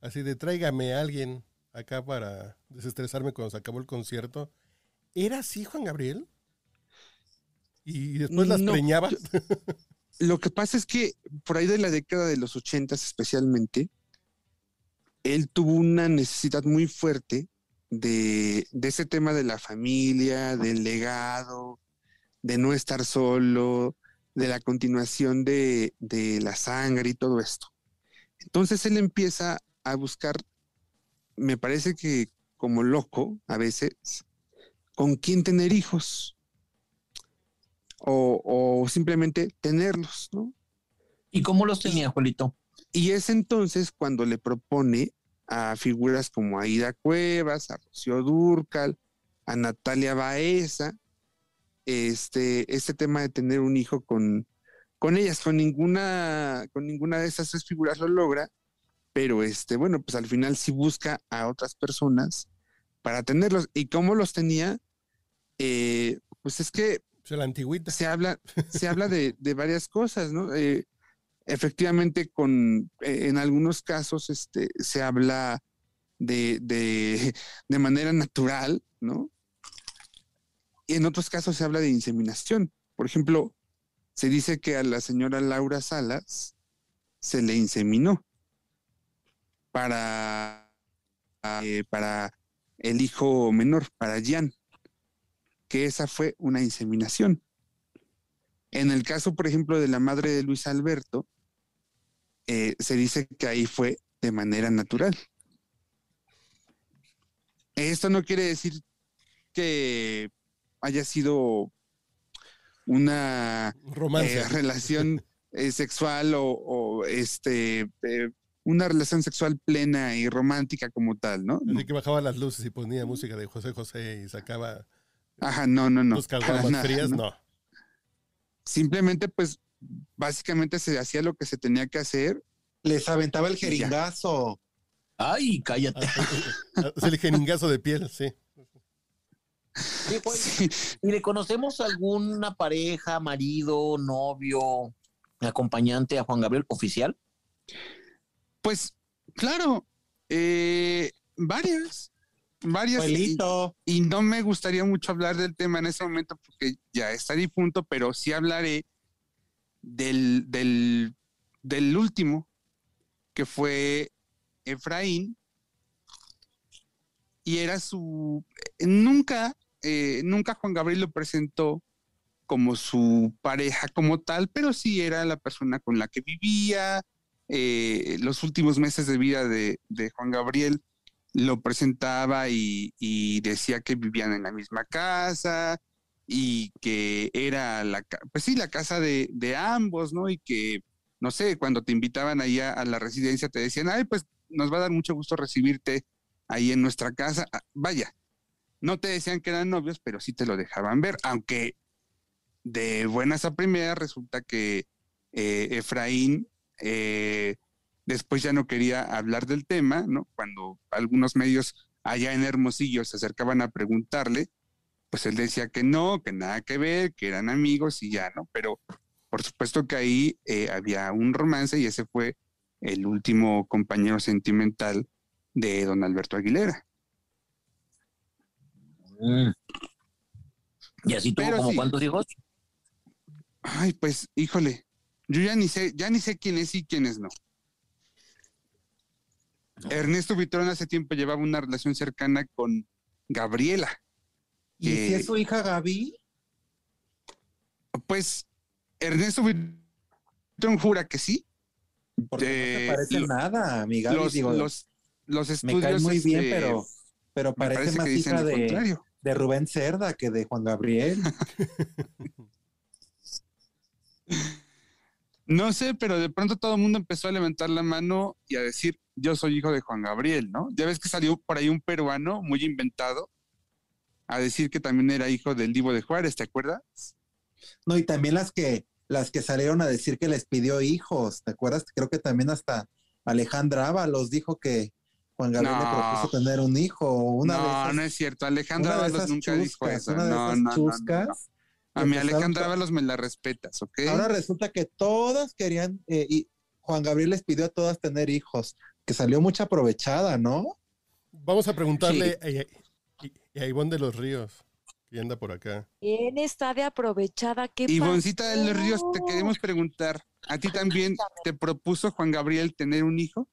así de tráigame a alguien acá para desestresarme cuando se acabó el concierto. ¿Era así Juan Gabriel? Y después las No, preñaba. yo- Lo que pasa es que por ahí de la década de los ochentas especialmente, él tuvo una necesidad muy fuerte de, ese tema de la familia, del legado, de no estar solo, de la continuación de, de la sangre y todo esto. Entonces él empieza a buscar, me parece que como loco a veces, con quién tener hijos o, o simplemente tenerlos, ¿no? ¿Y cómo los tenía, Juelito? Y es entonces cuando le propone a figuras como Aida Cuevas, a Rocío Durcal, a Natalia Baeza, este, este tema de tener un hijo con, con ellas, con ninguna, con ninguna de esas tres figuras lo logra, pero este, bueno, pues al final sí busca a otras personas para tenerlos. ¿Y cómo los tenía? Eh, pues es que Pues la antigüita. se habla, se habla de, de varias cosas, ¿no? Eh, efectivamente, con, eh, en algunos casos este, se habla de, de, de manera natural, ¿no? Y en otros casos se habla de inseminación. Por ejemplo, se dice que a la señora Laura Salas se le inseminó para, eh, para el hijo menor, para Jan, que esa fue una inseminación. En el caso, por ejemplo, de la madre de Luis Alberto, eh, se dice que ahí fue de manera natural. Esto no quiere decir que haya sido una eh, relación eh, sexual o, o, este eh, una relación sexual plena y romántica como tal, ¿no? Así que bajaba las luces y ponía música de José José y sacaba Ajá, no, no, no. para nada, frías, ¿no? no. Simplemente, pues, básicamente se hacía lo que se tenía que hacer. Les aventaba el Ya. jeringazo. Ay, cállate. Es el jeringazo de piel, sí. Sí, pues, Sí, ¿Y le conocemos alguna pareja, marido, novio, acompañante a Juan Gabriel oficial? pues, claro, eh, varias, varias. y- Abuelito. y no me gustaría mucho hablar del tema en ese momento porque ya está difunto, pero sí hablaré del, del, del último, que fue Efraín, y era su... Nunca, eh, nunca Juan Gabriel lo presentó como su pareja como tal, pero sí era la persona con la que vivía. eh, los últimos meses de vida de, de Juan Gabriel lo presentaba y, y decía que vivían en la misma casa y que era la, pues sí, la casa de, ambos, ¿no? Y que, no sé, cuando te invitaban allá a la residencia te decían, ay, pues nos va a dar mucho gusto recibirte ahí en nuestra casa. Ah, Vaya, no te decían que eran novios, pero sí te lo dejaban ver, aunque de buenas a primeras resulta que eh, Efraín eh, después ya no quería hablar del tema, ¿no? Cuando algunos medios allá en Hermosillo se acercaban a preguntarle, pues él decía que no, que nada que ver, que eran amigos y ya, ¿no? Pero por supuesto que ahí eh, había un romance y ese fue el último compañero sentimental de don Alberto Aguilera. Mm. ¿Y así tuvo Pero como sí. cuántos hijos? Ay, pues, híjole, yo ya ni sé, ya ni sé quién es y quién es no. Ernesto Vitrón hace tiempo llevaba una relación cercana con Gabriela. ¿Y si es su hija Gaby? Pues Ernesto Vitrón jura que sí. Porque no Eh, se parece lo- nada, mi Gaby. los, digo, los, los me muy bien, este, pero, pero parece, más hija de, de Rubén Cerda que de Juan Gabriel. No sé, pero de pronto todo el mundo empezó a levantar la mano y a decir, yo soy hijo de Juan Gabriel, ¿no? Ya ves que salió por ahí un peruano muy inventado a decir que también era hijo del Divo de Juárez, ¿te acuerdas? No, y también las que, las que salieron a decir que les pidió hijos, ¿te acuerdas? Creo que también hasta Alejandra Ábalos dijo que Juan Gabriel le propuso tener un hijo. Una de no, esas, no es cierto. Alejandra Ábalos nunca dijo eso. una de No, esas no, no, no, no. chuscas. A mí Alejandra Ábalos me la respetas, ¿ok? Ahora resulta que todas querían, eh, y Juan Gabriel les pidió a todas tener hijos, que salió mucha aprovechada, ¿no? Vamos a preguntarle a, a- a Ivonne de los Ríos, que anda por acá. ¿Quién está de aprovechada? ¿Qué Ivoncita de los? Ríos, te queremos preguntar, ¿a ti también te propuso Juan Gabriel tener un hijo?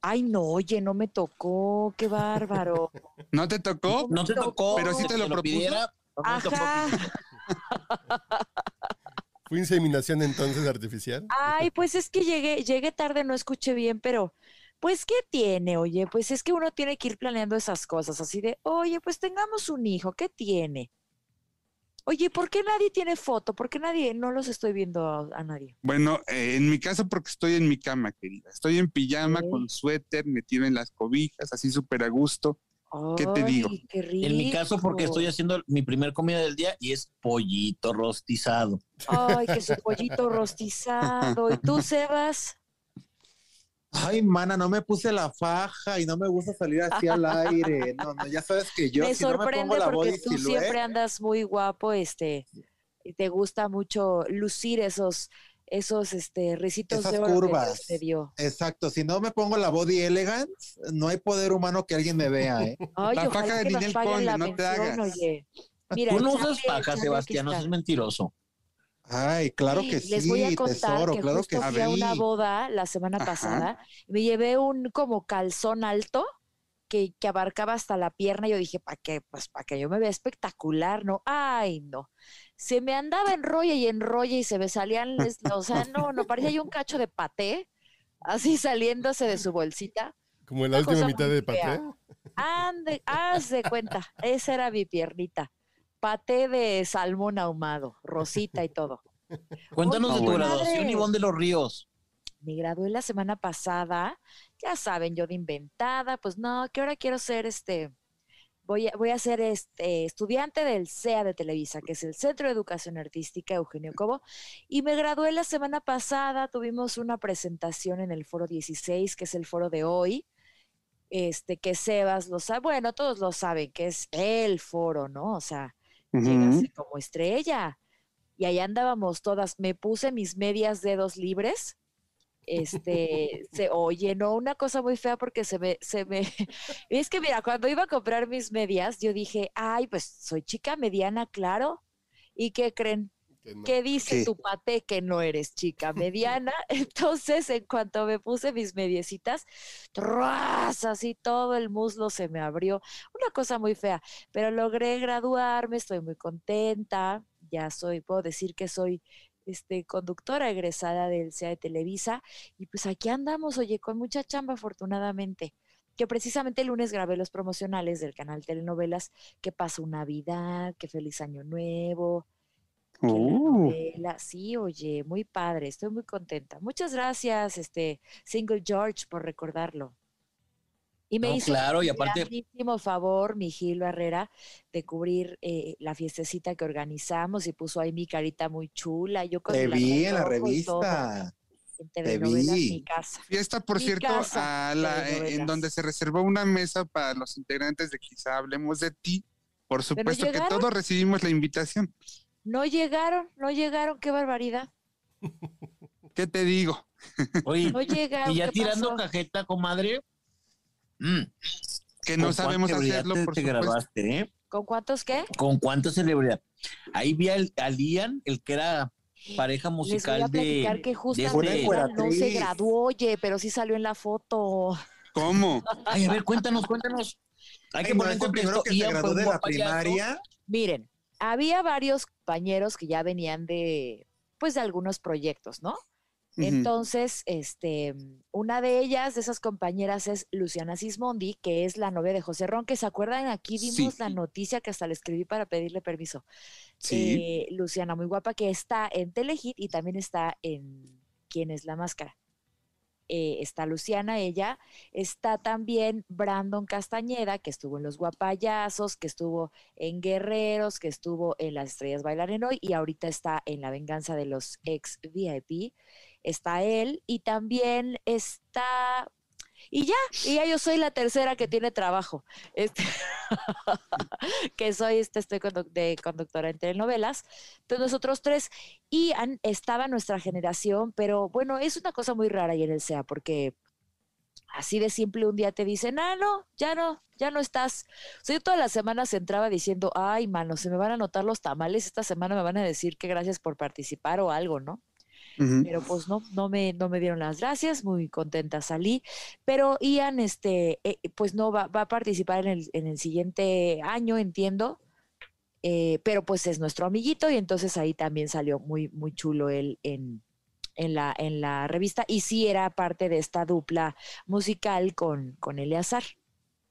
Ay, no, oye, no me tocó, qué bárbaro. ¿No te tocó? No te tocó. Pero sí te lo propuso. pidiera, no te tocó. Ajá. ¿Fue inseminación entonces artificial? Ay, pues es que llegué, llegué tarde, no escuché bien, pero pues ¿qué tiene? Oye, pues es que uno tiene que ir planeando esas cosas, así de, oye, pues tengamos un hijo, ¿qué tiene? Oye, ¿por qué nadie tiene foto? ¿Por qué nadie? No los estoy viendo a, a nadie. Bueno, eh, en mi caso porque estoy en mi cama, querida. Estoy en pijama con suéter, metido en las cobijas, así súper a gusto. ¿Qué te digo? Ay, qué rico. En mi caso, porque estoy haciendo mi primer comida del día y es pollito rostizado. Ay, que su pollito rostizado. ¿Y tú, Sebas? Ay, mana, no me puse la faja y no me gusta salir así al aire. No, no, ya sabes que yo me si no me sorprende pongo la porque body tú siempre andas muy guapo, este, y te gusta mucho lucir esos, esos, este, risitos Esas de oro que curvas. te dio. Exacto, si no me pongo la body elegance, no hay poder humano que alguien me vea, ¿eh? Ay, La faja de que Ninel Conde, la no te hagas. oye. Mira, Tú no usas paja, Charlie, Sebastián, no seas está. mentiroso. Ay, claro que sí, Les voy a contar tesoro, que claro justo que fui a una boda la semana Ajá. pasada me llevé un como calzón alto que, que abarcaba hasta la pierna y yo dije, ¿para qué? Pues para que yo me vea espectacular, ¿no? Ay, no. Se me andaba enrolla y enrolla y se me salían, les- o sea, no, no, parecía yo un cacho de paté, así saliéndose de su bolsita. Como en la última mitad de. Paté. Ande, haz de cuenta, esa era mi piernita. Paté de salmón ahumado, rosita y todo. Cuéntanos Oye, de tu madre. graduación, Ivonne de los Ríos. me gradué la semana pasada, ya saben, yo de inventada, pues no, que ahora quiero ser este, voy a, voy a ser este estudiante del CEA de Televisa, que es el Centro de Educación Artística Eugenio Cobo, y me gradué la semana pasada, tuvimos una presentación en el foro 16, que es el foro de hoy, este, que Sebas lo sabe, bueno, todos lo saben, que es el foro, ¿no? O sea, llegas como estrella. Y ahí andábamos todas. Me puse mis medias dedos libres. Este, se, oye, no, una cosa muy fea porque se me, se me, es que mira, cuando iba a comprar mis medias, yo dije, ay, pues soy chica mediana, claro. ¿Y qué creen? Que no. ¿Qué dice tu pate que no eres chica mediana? Entonces, en cuanto me puse mis mediecitas, ¡tras! así todo el muslo se me abrió. Una cosa muy fea, pero logré graduarme, estoy muy contenta. Ya soy, puedo decir que soy este, conductora egresada del CEA de Televisa. Y pues aquí andamos, oye, con mucha chamba, afortunadamente. Que precisamente el lunes grabé los promocionales del canal Telenovelas, que pasó Navidad, que feliz año nuevo, que la Uh, novela. Sí, oye, muy padre, estoy muy contenta. Muchas gracias, este Single George, por recordarlo. Y me No, hizo claro, y un aparte- grandísimo favor, mi Gil Barrera, de cubrir eh, la fiestecita que organizamos y puso ahí mi carita muy chula. Yo con Te vi en la y revista. En telenovelas, vi. mi casa. fiesta, por Mi cierto, casa a la- eh, en donde se reservó una mesa para los integrantes de Quizá Hablemos de Ti. Por supuesto que todos recibimos la invitación. No llegaron, no llegaron, qué barbaridad. ¿Qué te digo? Oye, No llegaron. y ya ¿qué tirando pasó? cajeta, comadre. Mm, Que ¿con no sabemos hacerlo, por te, supuesto. ¿eh? ¿Con cuántos qué? ¿Con cuánta celebridad? Ahí vi al, a Lian, el que era pareja Les voy musical a platicar de... que este- justamente Iván no se graduó, oye, pero sí salió en la foto. ¿Cómo? Ay, a ver, cuéntanos, cuéntanos. Hay que no, poner en contexto. que se graduó de la primaria. Miren, había varios compañeros que ya venían de, pues, de algunos proyectos, ¿no? Entonces, este, una de ellas, de esas compañeras, es Luciana Sismondi, que es la novia de José Ron, que se acuerdan, aquí dimos Sí. la noticia que hasta le escribí para pedirle permiso. Sí. Eh, Luciana, muy guapa, que está en Telehit y también está en ¿Quién es la máscara? Eh, está Luciana, ella. Está también Brandon Castañeda, que estuvo en Los Guapayazos, que estuvo en Guerreros, que estuvo en Las Estrellas Bailar en Hoy y ahorita está en La Venganza de los Ex VIP. Está él y también está. Y ya, y ya yo soy la tercera que tiene trabajo. Este, que soy, este, estoy de conductora en telenovelas. Entonces nosotros tres, y han- estaba nuestra generación, pero bueno, es una cosa muy rara ahí en el SEA, porque así de simple un día te dicen, ah, no, ya no, ya no estás. O sea, yo todas las semanas entraba diciendo, ay, mano, se me van a notar los tamales, esta semana me van a decir que gracias por participar o algo, ¿no? Pero pues no, no me, no me dieron las gracias, muy contenta salí, pero Ian, este, eh, pues no va, va a participar en el, en el siguiente año, entiendo, eh, pero pues es nuestro amiguito y entonces ahí también salió muy, muy chulo él en, en, la, en la revista y sí era parte de esta dupla musical con, con Eleazar.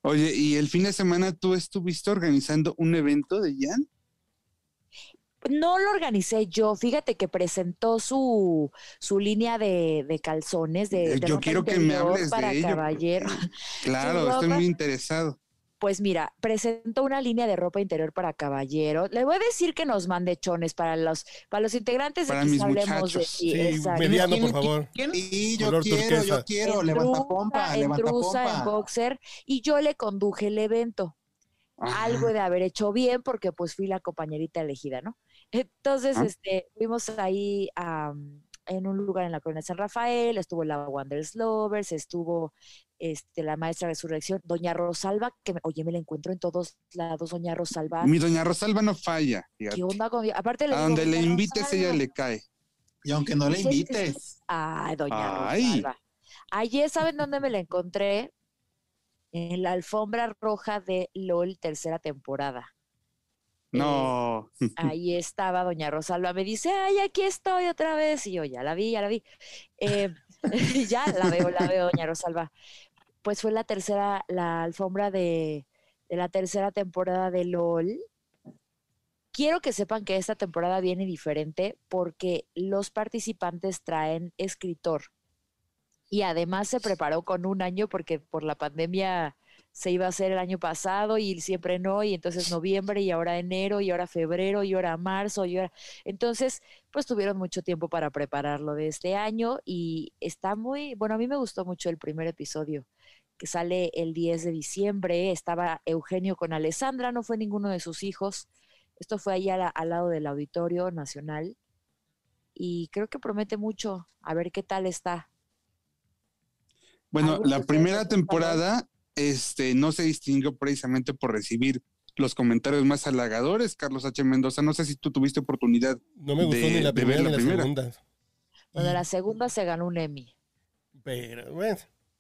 Oye, ¿y el fin de semana tú estuviste organizando un evento de Jan? No lo organicé yo, fíjate que presentó su, su línea de, de calzones de, Eh, de yo ropa quiero que me interior hables de para ello, caballero. Claro, Su estoy muy interesado. Pues mira, presentó una línea de ropa interior para caballero. Le voy a decir que nos mande chones para los, para los integrantes de Para que mis hablemos de muchachos. sí, Sí, mediano, ¿Quién- por favor. quién- Y yo Color quiero, turquesa. yo quiero, En levanta trusa, pompa, en levanta trusa, en pompa. boxer, y yo le conduje el evento. Ajá. Algo de haber hecho bien, porque pues fui la compañerita elegida, ¿no? Entonces, Ah. este, fuimos ahí am, en un lugar en la colonia San Rafael, estuvo la Wanderers Lovers, estuvo este, la maestra Resurrección, Doña Rosalba, que me- oye, me la encuentro en todos lados, Doña Rosalba. Mi doña Rosalba no falla. fíjate. ¿Qué onda con Aparte le A digo, donde le "Doña invites, ella Rosalba". le cae. Y aunque no le sí. invites. Ay, doña Ay. Rosalba. Ayer, ¿saben dónde me la encontré? En la alfombra roja de LOL tercera temporada. No. Ahí estaba doña Rosalba. Me dice, ay, aquí estoy otra vez. Y yo, ya la vi, ya la vi. Eh, ya la veo, la veo, doña Rosalba. Pues fue la tercera, la alfombra de, de la tercera temporada de LOL. Quiero que sepan que esta temporada viene diferente porque los participantes traen escritor. Y además se preparó con un año porque por la pandemia se iba a hacer el año pasado y siempre no, y entonces noviembre y ahora enero y ahora febrero y ahora marzo y ahora... Entonces, pues tuvieron mucho tiempo para prepararlo de este año y está muy, bueno, a mí me gustó mucho el primer episodio que sale el 10 de diciembre, estaba Eugenio con Alessandra, no fue ninguno de sus hijos, esto fue allá al, al lado del Auditorio Nacional y creo que promete mucho, a ver qué tal está. Bueno, ¿Alguno de la primera temporada este, no se distinguió precisamente por recibir los comentarios más halagadores. Carlos H. Mendoza, no sé si tú tuviste oportunidad. No me gustó de- ni la de ver primera la ni la primera. segunda. Lo de la segunda se ganó un Emmy. Pero, bueno.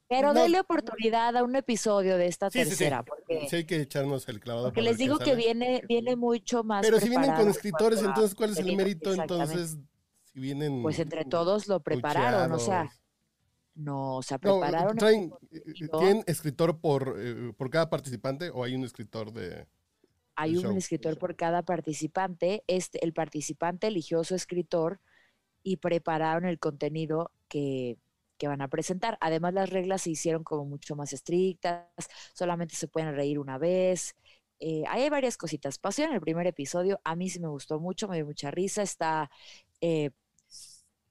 Pero No. denle oportunidad a un episodio de esta Sí, sí, sí. tercera, porque, Sí hay que echarnos el clavado. porque les digo que sale. viene, viene mucho más. Pero si vienen con escritores, entonces, ¿cuál es el mérito? Entonces, si vienen. Pues entre todos lo prepararon, o sea. No, o sea, No, prepararon. el traen, contenido. ¿Tienen escritor por, eh, por cada participante o hay un escritor de.? Hay un show. escritor por cada participante. Este, el participante eligió su escritor y prepararon el contenido que, que van a presentar. Además, las reglas se hicieron como mucho más estrictas, solamente se pueden reír una vez. Eh, hay varias cositas. Pasó en el primer episodio, a mí sí me gustó mucho, me dio mucha risa. Está, eh,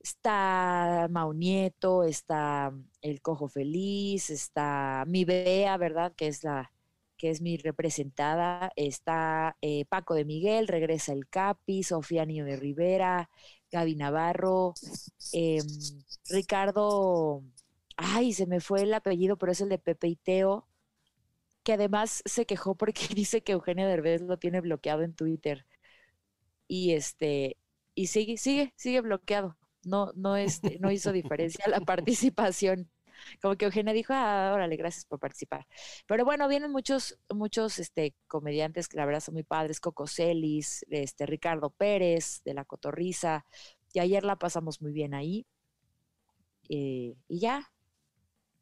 está Mau Nieto, está El Cojo Feliz, está mi Bea, ¿verdad? Que es la, que es mi representada, está eh, Paco de Miguel, regresa el Capi, Sofía Niño de Rivera, Gaby Navarro, em, Ricardo, ay, se me fue el apellido, pero es el de Pepe y Teo, que además se quejó porque dice que Eugenio Derbez lo tiene bloqueado en Twitter. Y este, y sigue, sigue, sigue bloqueado. No, no, este, no hizo diferencia la participación. Como que Eugenia dijo, ah, órale, gracias por participar. Pero bueno, vienen muchos, muchos este, comediantes que la verdad son muy padres, Coco Celis, este, Ricardo Pérez, de La Cotorriza, y ayer la pasamos muy bien ahí. Eh, y ya.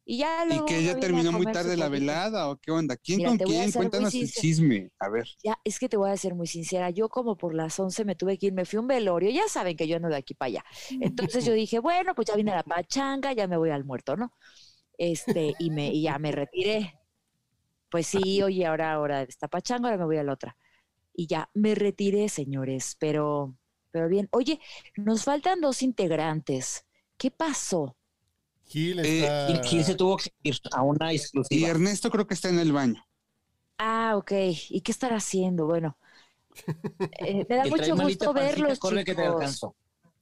Y ya Y luego que uno ya terminó muy tarde la velada o qué onda. ¿Quién Mira, con quién? Cuéntanos el chisme. A ver. Ya, es que te voy a ser muy sincera. Yo como por las 11 me tuve que ir, me fui a un velorio. Ya saben que yo ando de aquí para allá. Entonces yo dije, bueno, pues ya vine a la pachanga, ya me voy al muerto, ¿no? Este, y, me, y ya me retiré. Pues sí, oye, ahora, ahora esta pachanga, ahora me voy a la otra. Y ya me retiré, señores, pero, pero bien. Oye, nos faltan dos integrantes. ¿Qué pasó? Gil Eh, está. Y Gil se tuvo que ir a una Y exclusiva. Ernesto creo que está en el baño. Ah, ok. ¿Y qué estará haciendo? Bueno, eh, me da mucho gusto verlos, corre que te chicos. alcanzo.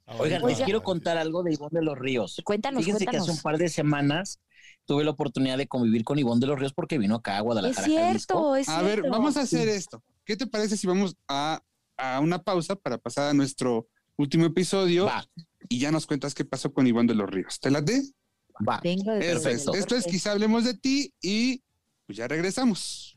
Ahorita. Oigan, les Oiga. quiero contar algo de Ivonne de los Ríos. Cuéntanos, Fíjense que hace un par de semanas tuve la oportunidad de convivir con Ivonne de los Ríos porque vino acá a Es Guadalajara, Jalisco. cierto, es A ver, cierto. vamos a hacer esto. ¿Qué te parece si vamos a, a una pausa para pasar a nuestro último episodio Va, y ya nos cuentas qué pasó con Iván de los Ríos? ¿Te late? Va. Venga, desde Eso es. el Esto es quizá hablemos de ti y pues ya regresamos.